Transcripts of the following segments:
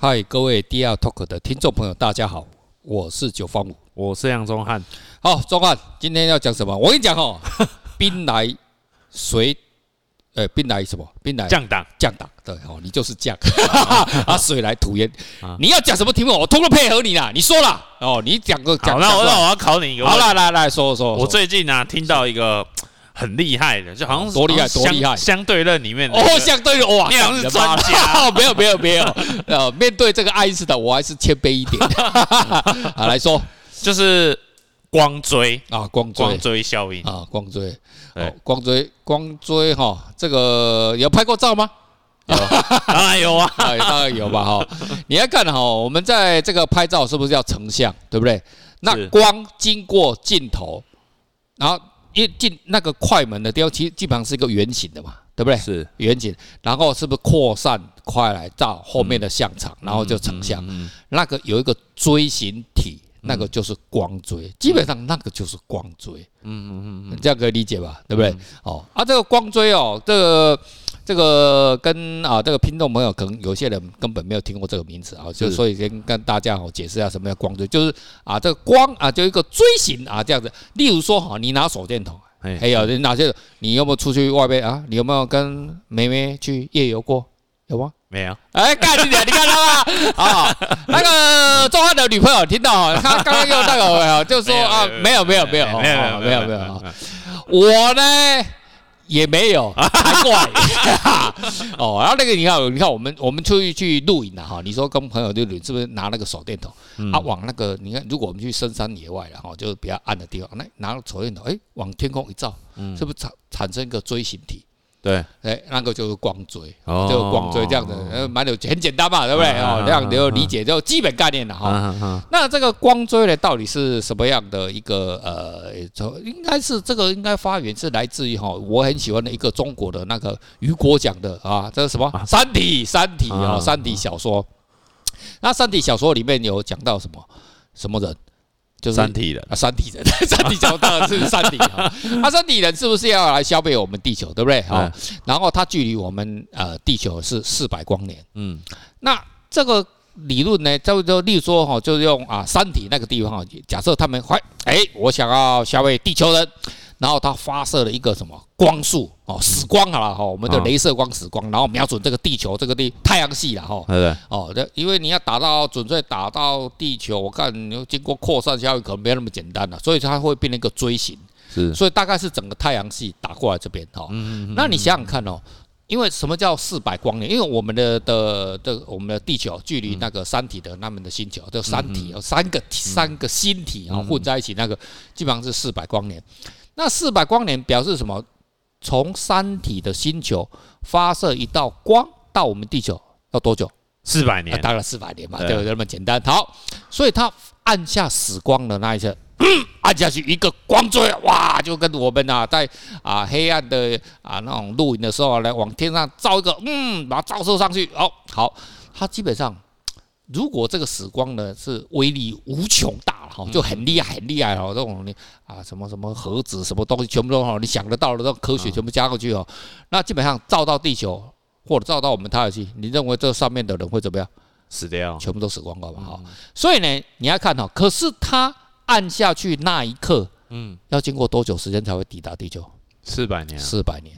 嗨，各位 DR Talk 的听众朋友，大家好，我是九方五，我是杨宗汉。好，宗汉，今天要讲什么？我跟你讲哦，兵来水，呃，兵来什么？兵来将挡，将挡。对哦，你就是将 啊，水来土掩。你要讲什么题目，我通通配合你啦。你说啦，哦，你讲个讲。那我那我要考你一个。好，来来来说说。我最近啊，听到一个。很厉害的，就好像多厉害，多厉害！相对论里面的哦，相对论哇，你好像是专家。没有没有没有，呃，面对这个爱因斯坦，我还是谦卑一点。啊，来说，就是光锥啊，光锥光追效应啊，光追，对，光锥光锥哈，这个有拍过照吗？有，当然有啊，当然有吧哈。你要看哈，我们在这个拍照是不是要成像，对不对？那光经过镜头，然后。一进那个快门的地方，其实基本上是一个圆形的嘛，对不对？是圆形，然后是不是扩散快来到后面的相场，然后就成像。那个有一个锥形体，那个就是光锥，基本上那个就是光锥。嗯嗯嗯，这样可以理解吧？对不对？哦，啊，这个光锥哦，这个。这个跟啊，这个听众朋友可能有些人根本没有听过这个名词啊，就所以先跟大家好解释一下什么叫光锥，就是啊，这个光啊，就一个锥形啊这样子。例如说哈，你拿手电筒，还有哪些？你有没有出去外边啊？你有没有跟妹妹去夜游过？有吗？没有。哎，干你点，你看到吗？啊，那个宗翰的女朋友听到，她 刚刚又那个，就说啊，没有，没有，没有，没有，没有，没有。我呢？也没有，还怪 哦。然后那个你看，你看我们我们出去去露营了哈。你说跟朋友露营是不是拿那个手电筒啊？往那个你看，如果我们去深山野外了哈，就是比较暗的地方，那拿个手电筒，哎，往天空一照，是不是产产生一个锥形体？对，哎，那个就是光锥，就是光锥这样子，呃，蛮有很简单嘛，对不对？哦，这样你就理解就基本概念了哈。那这个光锥呢，到底是什么样的一个呃，应该是这个应该发源是来自于哈，我很喜欢的一个中国的那个雨果讲的啊，这是什么《三体》《三体》啊，《三体》小说。那《三体》小说里面有讲到什么什么人？就是三体人啊，三体人，三体人 当然是三体啊。啊，三体人是不是要来消费我们地球，对不对？好，然后它距离我们呃地球是四百光年。嗯，那这个理论呢，就就例如说哈，就是用啊三体那个地方啊，假设他们怀哎，我想要消费地球人。然后它发射了一个什么光束哦，死光好了哈，我们的镭射光死光，然后瞄准这个地球这个地太阳系了哈，哦，这因为你要打到准确打到地球，我看你要经过扩散效应可能没有那么简单了，所以它会变成一个锥形，是，所以大概是整个太阳系打过来这边哈，嗯嗯，那你想想看哦，因为什么叫四百光年？因为我们的的的我们的地球距离那个三体的那边的星球，这三体有三个三个星体啊混在一起，那个基本上是四百光年。那四百光年表示什么？从三体的星球发射一道光到我们地球要多久？四百年，大概四百年嘛，对，就那么简单。好，所以他按下死光的那一刻，按下去一个光锥，哇，就跟我们啊在啊黑暗的啊那种露营的时候来往天上照一个，嗯，把它照射上去。哦，好，它基本上。如果这个死光呢是威力无穷大了哈，就很厉害很厉害哦，这种你啊什么什么核子什么东西全部都哈，你想得到的这种科学全部加过去哦，那基本上照到地球或者照到我们太阳系，你认为这上面的人会怎么样？死掉，全部都死光光吧哈。所以呢，你要看哈，可是他按下去那一刻，嗯，要经过多久时间才会抵达地球？四百年，四百年。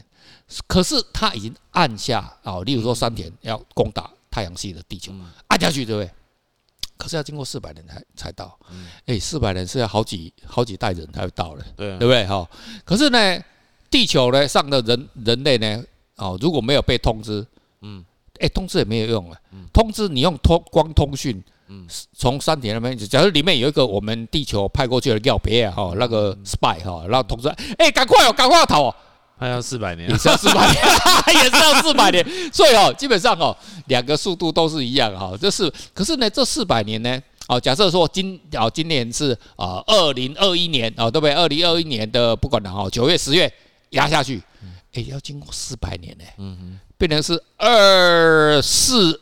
可是他已经按下啊，例如说三天要攻打。太阳系的地球按下去，对不对？可是要经过四百年才才到。哎，四百年是要好几好几代人才会到的，对不对？哈。可是呢，地球呢上的人人类呢，哦，如果没有被通知，嗯，哎，通知也没有用啊。通知你用通光通讯，嗯，从山体那边，假如里面有一个我们地球派过去的药别啊，哈，那个 spy 哈，然后通知，哎，赶快哦，赶快要逃哦。还要四百年，也是要四百年，也是要四百年，所以哦，基本上哦，两个速度都是一样哈。这是，可是呢，这四百年呢，哦，假设说今哦今年是啊二零二一年哦，对不对？二零二一年的不管了哈，九月十月压下去，哎，要经过四百年呢，嗯嗯，变成是二四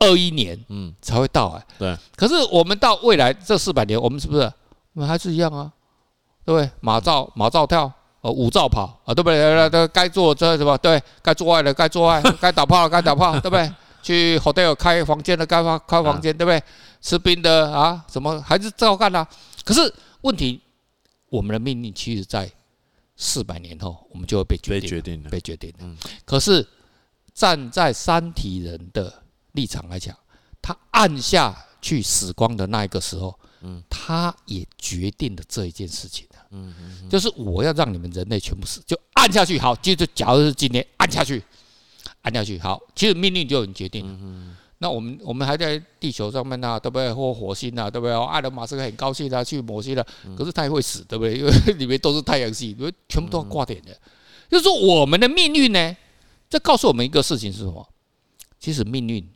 二一年，嗯，才会到哎。对。可是我们到未来这四百年，我们是不是我们还是一样啊？对不对？马照马照跳。哦，五兆跑啊，对不对？对对，该做这什么？对，该做爱的该做爱，该打炮的该打炮，对不对？去 hotel 开房间的开房开房间，对不对？吃冰的啊，什么还是照干啊？可是问题，我们的命运其实，在四百年后，我们就会被决定，被决定的，被决定的。可是站在三体人的立场来讲，他按下去死光的那一个时候，嗯他也决定了这一件事情。嗯，就是我要让你们人类全部死，就按下去。好，接着假如是今天按下去，按下去。好，其实命运就已经决定了。那我们我们还在地球上面呢，对不对？或火星啊，对不对？艾伦马斯克很高兴啊，去火星了，可是他也会死，对不对？因 为里面都是太阳系，因为全部都要挂点的。就是说，我们的命运呢，这告诉我们一个事情是什么？其实命运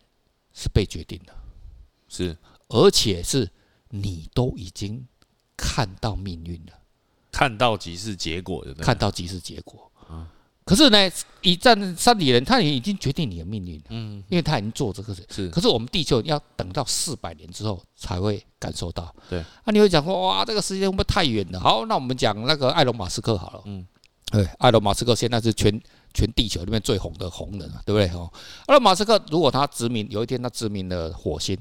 是被决定的，是，而且是你都已经看到命运了。看到即是结果的，看到即是结果。嗯，可是呢，一战三体人他也已经决定你的命运了。嗯，因为他已经做这个事。是，可是我们地球要等到四百年之后才会感受到。对，啊，你会讲说哇，这个时间会不会太远了？好，那我们讲那个埃隆马斯克好了。嗯，对，埃隆马斯克现在是全全地球里面最红的红人，对不对？哦，埃隆马斯克如果他殖民，有一天他殖民了火星，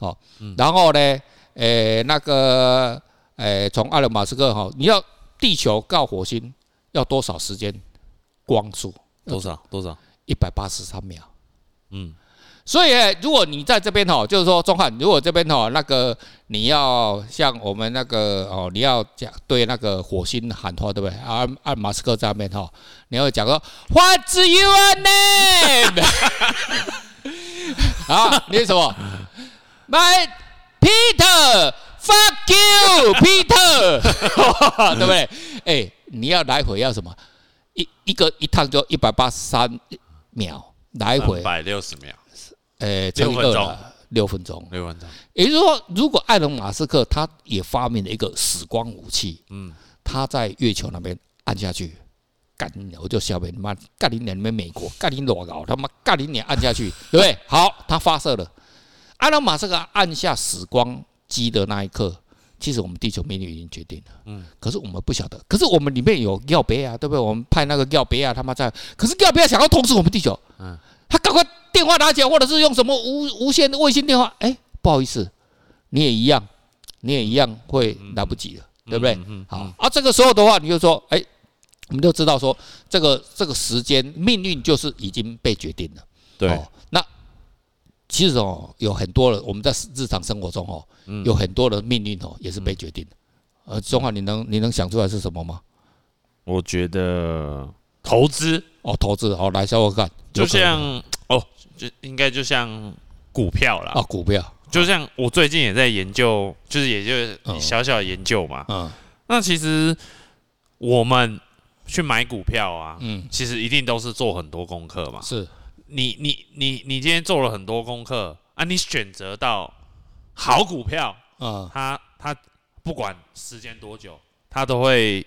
哦，然后呢，诶，那个。诶，从埃隆马斯克哈，你要地球到火星要多少时间？光速多少？多少？一百八十三秒。嗯，所以如果你在这边哈，就是说，中汉，如果这边哈，那个你要像我们那个哦，你要讲对那个火星喊话，对不对？阿阿马斯克在那边哈，你要讲说，What's your name？啊，你是什么？My Peter。Fuck you, Peter，对不对？哎、欸，你要来回要什么？一一个一趟就一百八十三秒，来回一百六十秒，呃，乘以二了，六分钟，六分钟。也就是说，如果埃隆马斯克他也发明了一个死光武器，嗯，他在月球那边按下去，干我就消灭他妈干你娘，你们美国干你裸搞，他妈干你娘按下去，对不对？好，他发射了，埃隆马斯克按下死光。机的那一刻，其实我们地球命运已经决定了。嗯，可是我们不晓得。可是我们里面有要别啊，对不对？我们派那个要别啊，他妈在。可是耀北啊，想要通知我们地球。嗯，他赶快电话拿起来，或者是用什么无无线的卫星电话。哎，不好意思，你也一样，你也一样会来不及了，对不对？好啊，这个时候的话，你就说，哎，我们就知道说，这个这个时间命运就是已经被决定了。对。其实哦，有很多人我们在日常生活中哦，有很多的命运哦，也是被决定的。呃，中华，你能你能想出来是什么吗？我觉得投资哦，投资哦，来，小伙伴，就像哦，就应该就像股票啦。啊，股票，就像我最近也在研究，就是也就小小研究嘛。嗯，那其实我们去买股票啊，嗯，其实一定都是做很多功课嘛。是。你你你你今天做了很多功课啊，你选择到好股票，嗯，他他不管时间多久，他都会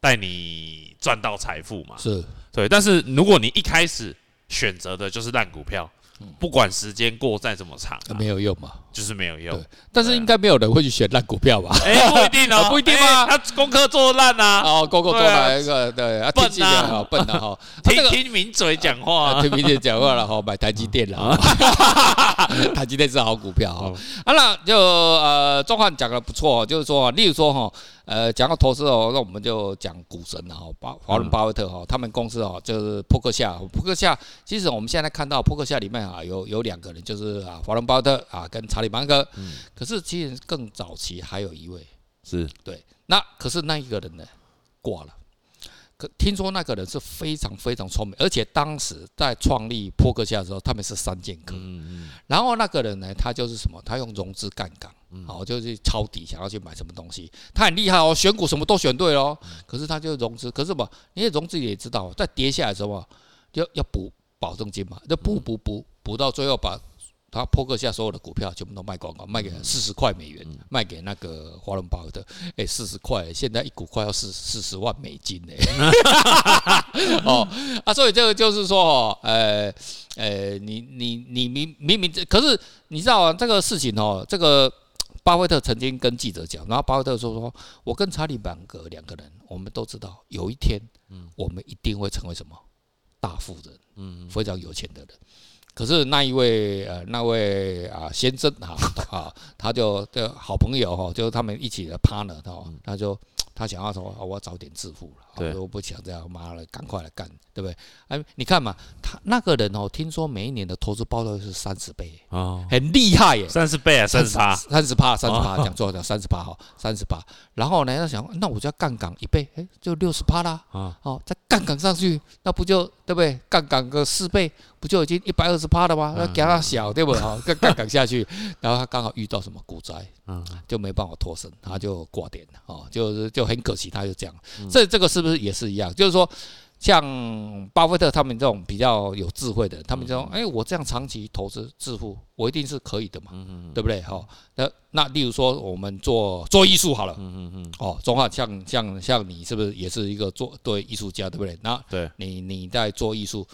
带你赚到财富嘛，是对。但是如果你一开始选择的就是烂股票。不管时间过再怎么长，没有用嘛，就是没有用。但是应该没有人会去选烂股票吧？哎，不一定哦，不一定吗？他功课做烂啊，哦，功课做烂一个，对，笨呐，笨呐，哈，听听名嘴讲话，听名嘴讲话了，哈，买台积电了，台积电是好股票哈。好了，就呃，钟汉讲的不错，就是说，例如说哈。呃，讲到投资哦，那我们就讲股神了哈，巴华伦巴菲特哈，他们公司哦，就是扑克夏，扑克夏，其实我们现在看到扑克夏里面啊，有有两个人，就是啊，华伦巴菲特啊，跟查理芒格，嗯，可是其实更早期还有一位，是对，那可是那一个人呢，挂了。可听说那个人是非常非常聪明，而且当时在创立扑克夏的时候，他们是三剑客。嗯嗯。然后那个人呢，他就是什么？他用融资杠杆，好，就是抄底，想要去买什么东西。他很厉害哦，选股什么都选对喽。可是他就融资，可是嘛，因为融资也知道，在跌下来的时候，要要补保证金嘛，就补补补补到最后把。他扑克下所有的股票全部都卖光光，卖给四十块美元，卖给那个华伦巴菲特。哎，四十块，现在一股快要四四十万美金呢。哦啊，所以这个就是说，哦，呃呃，你你你明明明，可是你知道啊，这个事情哦，这个巴菲特曾经跟记者讲，然后巴菲特说说，我跟查理芒格两个人，我们都知道有一天，嗯我们一定会成为什么大富人，嗯，非常有钱的人。可是那一位呃那位啊先生哈 啊，他就的好朋友哈，就是他们一起的 partner 哈，他就他想要说，我要早点致富了，对，我不想这样，妈的，赶快来干，对不对？哎，你看嘛，他那个人哦，听说每一年的投资报酬是三十倍。哦，很厉害耶，三十倍啊，三十趴，三十趴，三十趴，讲错了，三十趴哈，三十趴。然后呢，他想，那我就要杠杆一倍，哎，就六十趴啦，啊，哦，再杠杆上去，那不就对不对？杠杆个四倍，不就已经一百二十趴了吗？那给他小，对不对？哈，杠杠杆下去，然后他刚好遇到什么股灾，嗯，就没办法脱身，他就挂点了，哦，就是就很可惜，他就这样。这这个是不是也是一样？就是说。像巴菲特他们这种比较有智慧的人，他们就说：“哎，我这样长期投资致富，我一定是可以的嘛，对不对？哈，那那例如说我们做做艺术好了，嗯嗯嗯哦，中华像像像你是不是也是一个做对艺术家，对不对？那对，你你在做艺术，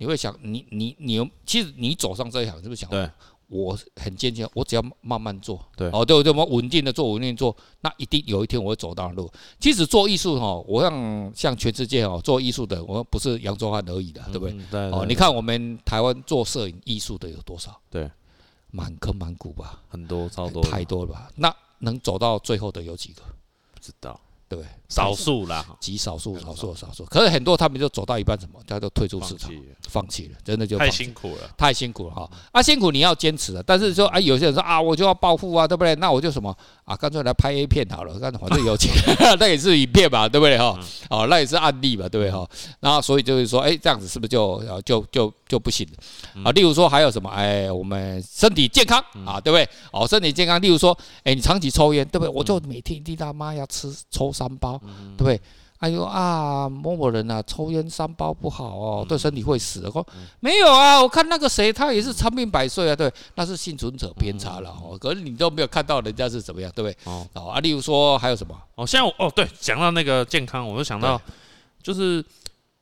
你会想，你你你，其实你走上这一行是不是想？对。我很坚强，我只要慢慢做，对，哦，对，对，我稳定的做，稳定做，那一定有一天我会走到路。其实做艺术哈，我让像全世界哦做艺术的，我们不是杨宗汉而已的，对不对？对。哦，你看我们台湾做摄影艺术的有多少？对，满坑满谷吧，很多，超多，太多了吧？那能走到最后的有几个？不知道。对，少数啦，极少数，少。数，少数。可是很多他们就走到一半，什么，他就退出市场，放弃了，真的就太辛苦了，太辛苦了哈。啊，辛苦你要坚持了，但是说啊，有些人说啊，我就要暴富啊，对不对？那我就什么？啊，干脆来拍 A 片好了，反正有钱，那也是影片吧，对不对？哈？哦，那也是案例吧，对不对？哈？然后所以就是说，哎，这样子是不是就就就就不行了啊？例如说还有什么？哎，我们身体健康啊，对不对？哦，身体健康，例如说，哎，你长期抽烟，对不对？我就每天一大妈要吃抽。三包，对不对？哎呦啊，某某人啊，抽烟三包不好哦，对身体会死哦。没有啊，我看那个谁，他也是长命百岁啊，对，那是幸存者偏差了哦。可是你都没有看到人家是怎么样，对不对？哦啊，例如说还有什么？哦，像哦，对，讲到那个健康，我就想到，就是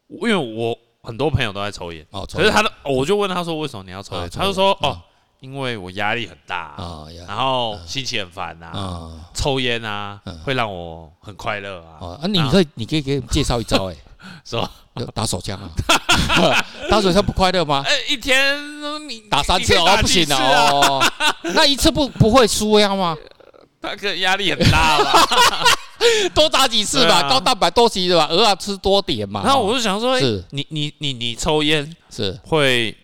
因为我很多朋友都在抽烟哦，可是他的，我就问他说，为什么你要抽烟？他就说哦。因为我压力很大，然后心情很烦呐，抽烟啊会让我很快乐啊。啊，你可以，你可以给介绍一招哎，是吧？打手枪啊，打手枪不快乐吗？哎，一天你打三次哦，不行哦。那一次不不会输呀吗？他可压力很大嘛，多炸几次吧，高蛋白多吃吧，偶尔吃多点嘛。然后我就想说，是，你你你你抽烟是会。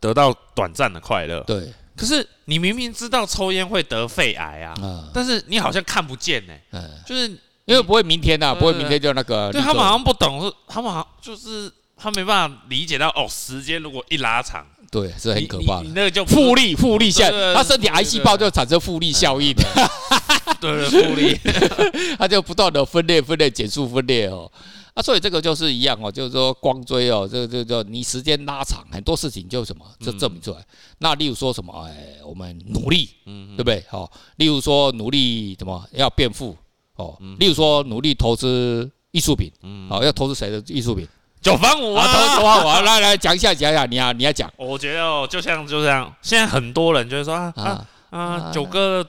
得到短暂的快乐，对。可是你明明知道抽烟会得肺癌啊，但是你好像看不见呢。嗯，就是因为不会明天呐，不会明天就那个。对，他们好像不懂，是他们好像就是他没办法理解到哦，时间如果一拉长，对，是很可怕的。你那个叫复利，复利效，他身体癌细胞就产生复利效应。对，复利，他就不断的分裂、分裂、减速、分裂哦。啊，所以这个就是一样哦，就是说光追哦，这个这个你时间拉长，很多事情就什么就证明出来。嗯、那例如说什么，哎，我们努力，嗯，对不对？好，例如说努力怎么要变富哦，例如说努力投资艺术品，嗯，好，要投资谁的艺术品？九方五啊，投资九方五啊，来来讲一下，讲一下，你要你要讲。我觉得哦，就像就这样，现在很多人就是说啊啊啊，九哥。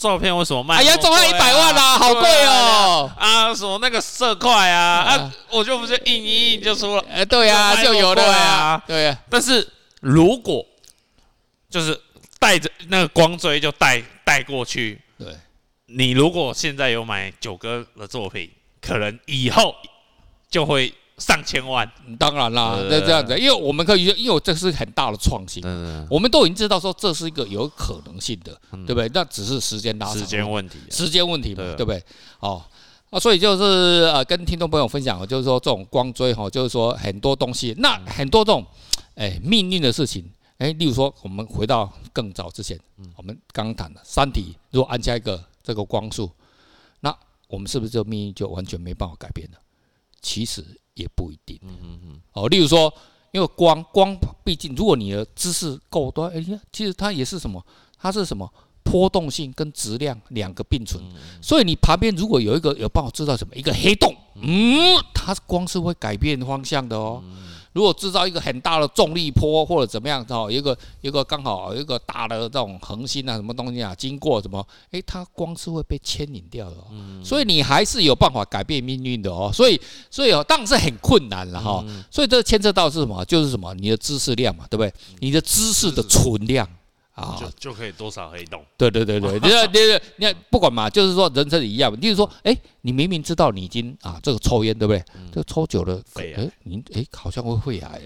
照片为什么卖？哎呀，总要一百万啦，好贵哦！啊，什么那个色块啊，啊，我就不是印一印就出了。哎，对呀，就有了呀，对呀。但是如果就是带着那个光追就带带过去，对，你如果现在有买九哥的作品，可能以后就会。上千万，当然啦，那这样子，因为我们可以，因为这是很大的创新，我们都已经知道说这是一个有可能性的，对不对？那只是时间拉长，时间问题，时间问题嘛，对不对？哦，啊，所以就是呃，跟听众朋友分享，就是说这种光追哈，就是说很多东西，那很多这种哎命运的事情，哎，例如说我们回到更早之前，我们刚刚谈的三体，如果安下一个这个光速，那我们是不是这命运就完全没办法改变了？其实。也不一定，嗯嗯嗯，哦，例如说，因为光光，毕竟如果你的知识够多，哎呀，其实它也是什么？它是什么？波动性跟质量两个并存，所以你旁边如果有一个有办法知道什么一个黑洞，嗯，它光是会改变方向的哦。如果制造一个很大的重力波或者怎么样哈，一个一个刚好一个大的这种恒星啊，什么东西啊，经过什么，诶，它光是会被牵引掉的。所以你还是有办法改变命运的哦。所以所以哦，当然是很困难了哈。所以这牵涉到是什么？就是什么？你的知识量嘛，对不对？你的知识的存量。啊，就就可以多少黑洞？对对对对，你看，你看，你看，不管嘛，就是说人生一样，就是说，哎，你明明知道你已经啊，这个抽烟对不对？这个抽久了，哎，你哎，好像会肺癌。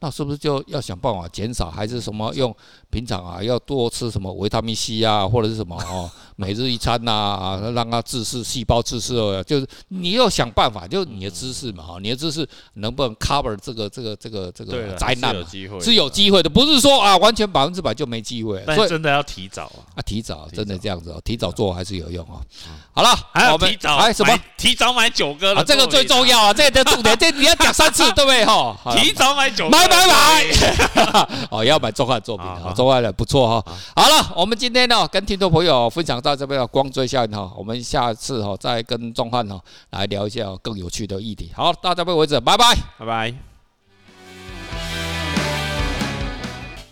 那是不是就要想办法减少，还是什么用平常啊要多吃什么维他命 C 啊，或者是什么哦，每日一餐呐啊，让它自噬细胞自噬哦，就是你要想办法，就你的知识嘛哈，你的知识能不能 cover 这个这个这个这个灾难？是有机会的，不是说啊完全百分之百就没机会。所以真的要提早啊，啊提早真的这样子哦，提早做还是有用哦。好了，还有提早哎什么？提早买九哥啊，这个最重要啊，这个重点，这你要讲三次 对不对哈？提早买九。买买，哦，也要买中汉作品，啊、中汉的不错哈。好了，我们今天呢，跟听众朋友分享到这边的光追效应哈，我们下次哈再跟中汉哈来聊一下更有趣的议题。好，到这边为止，拜拜，拜拜。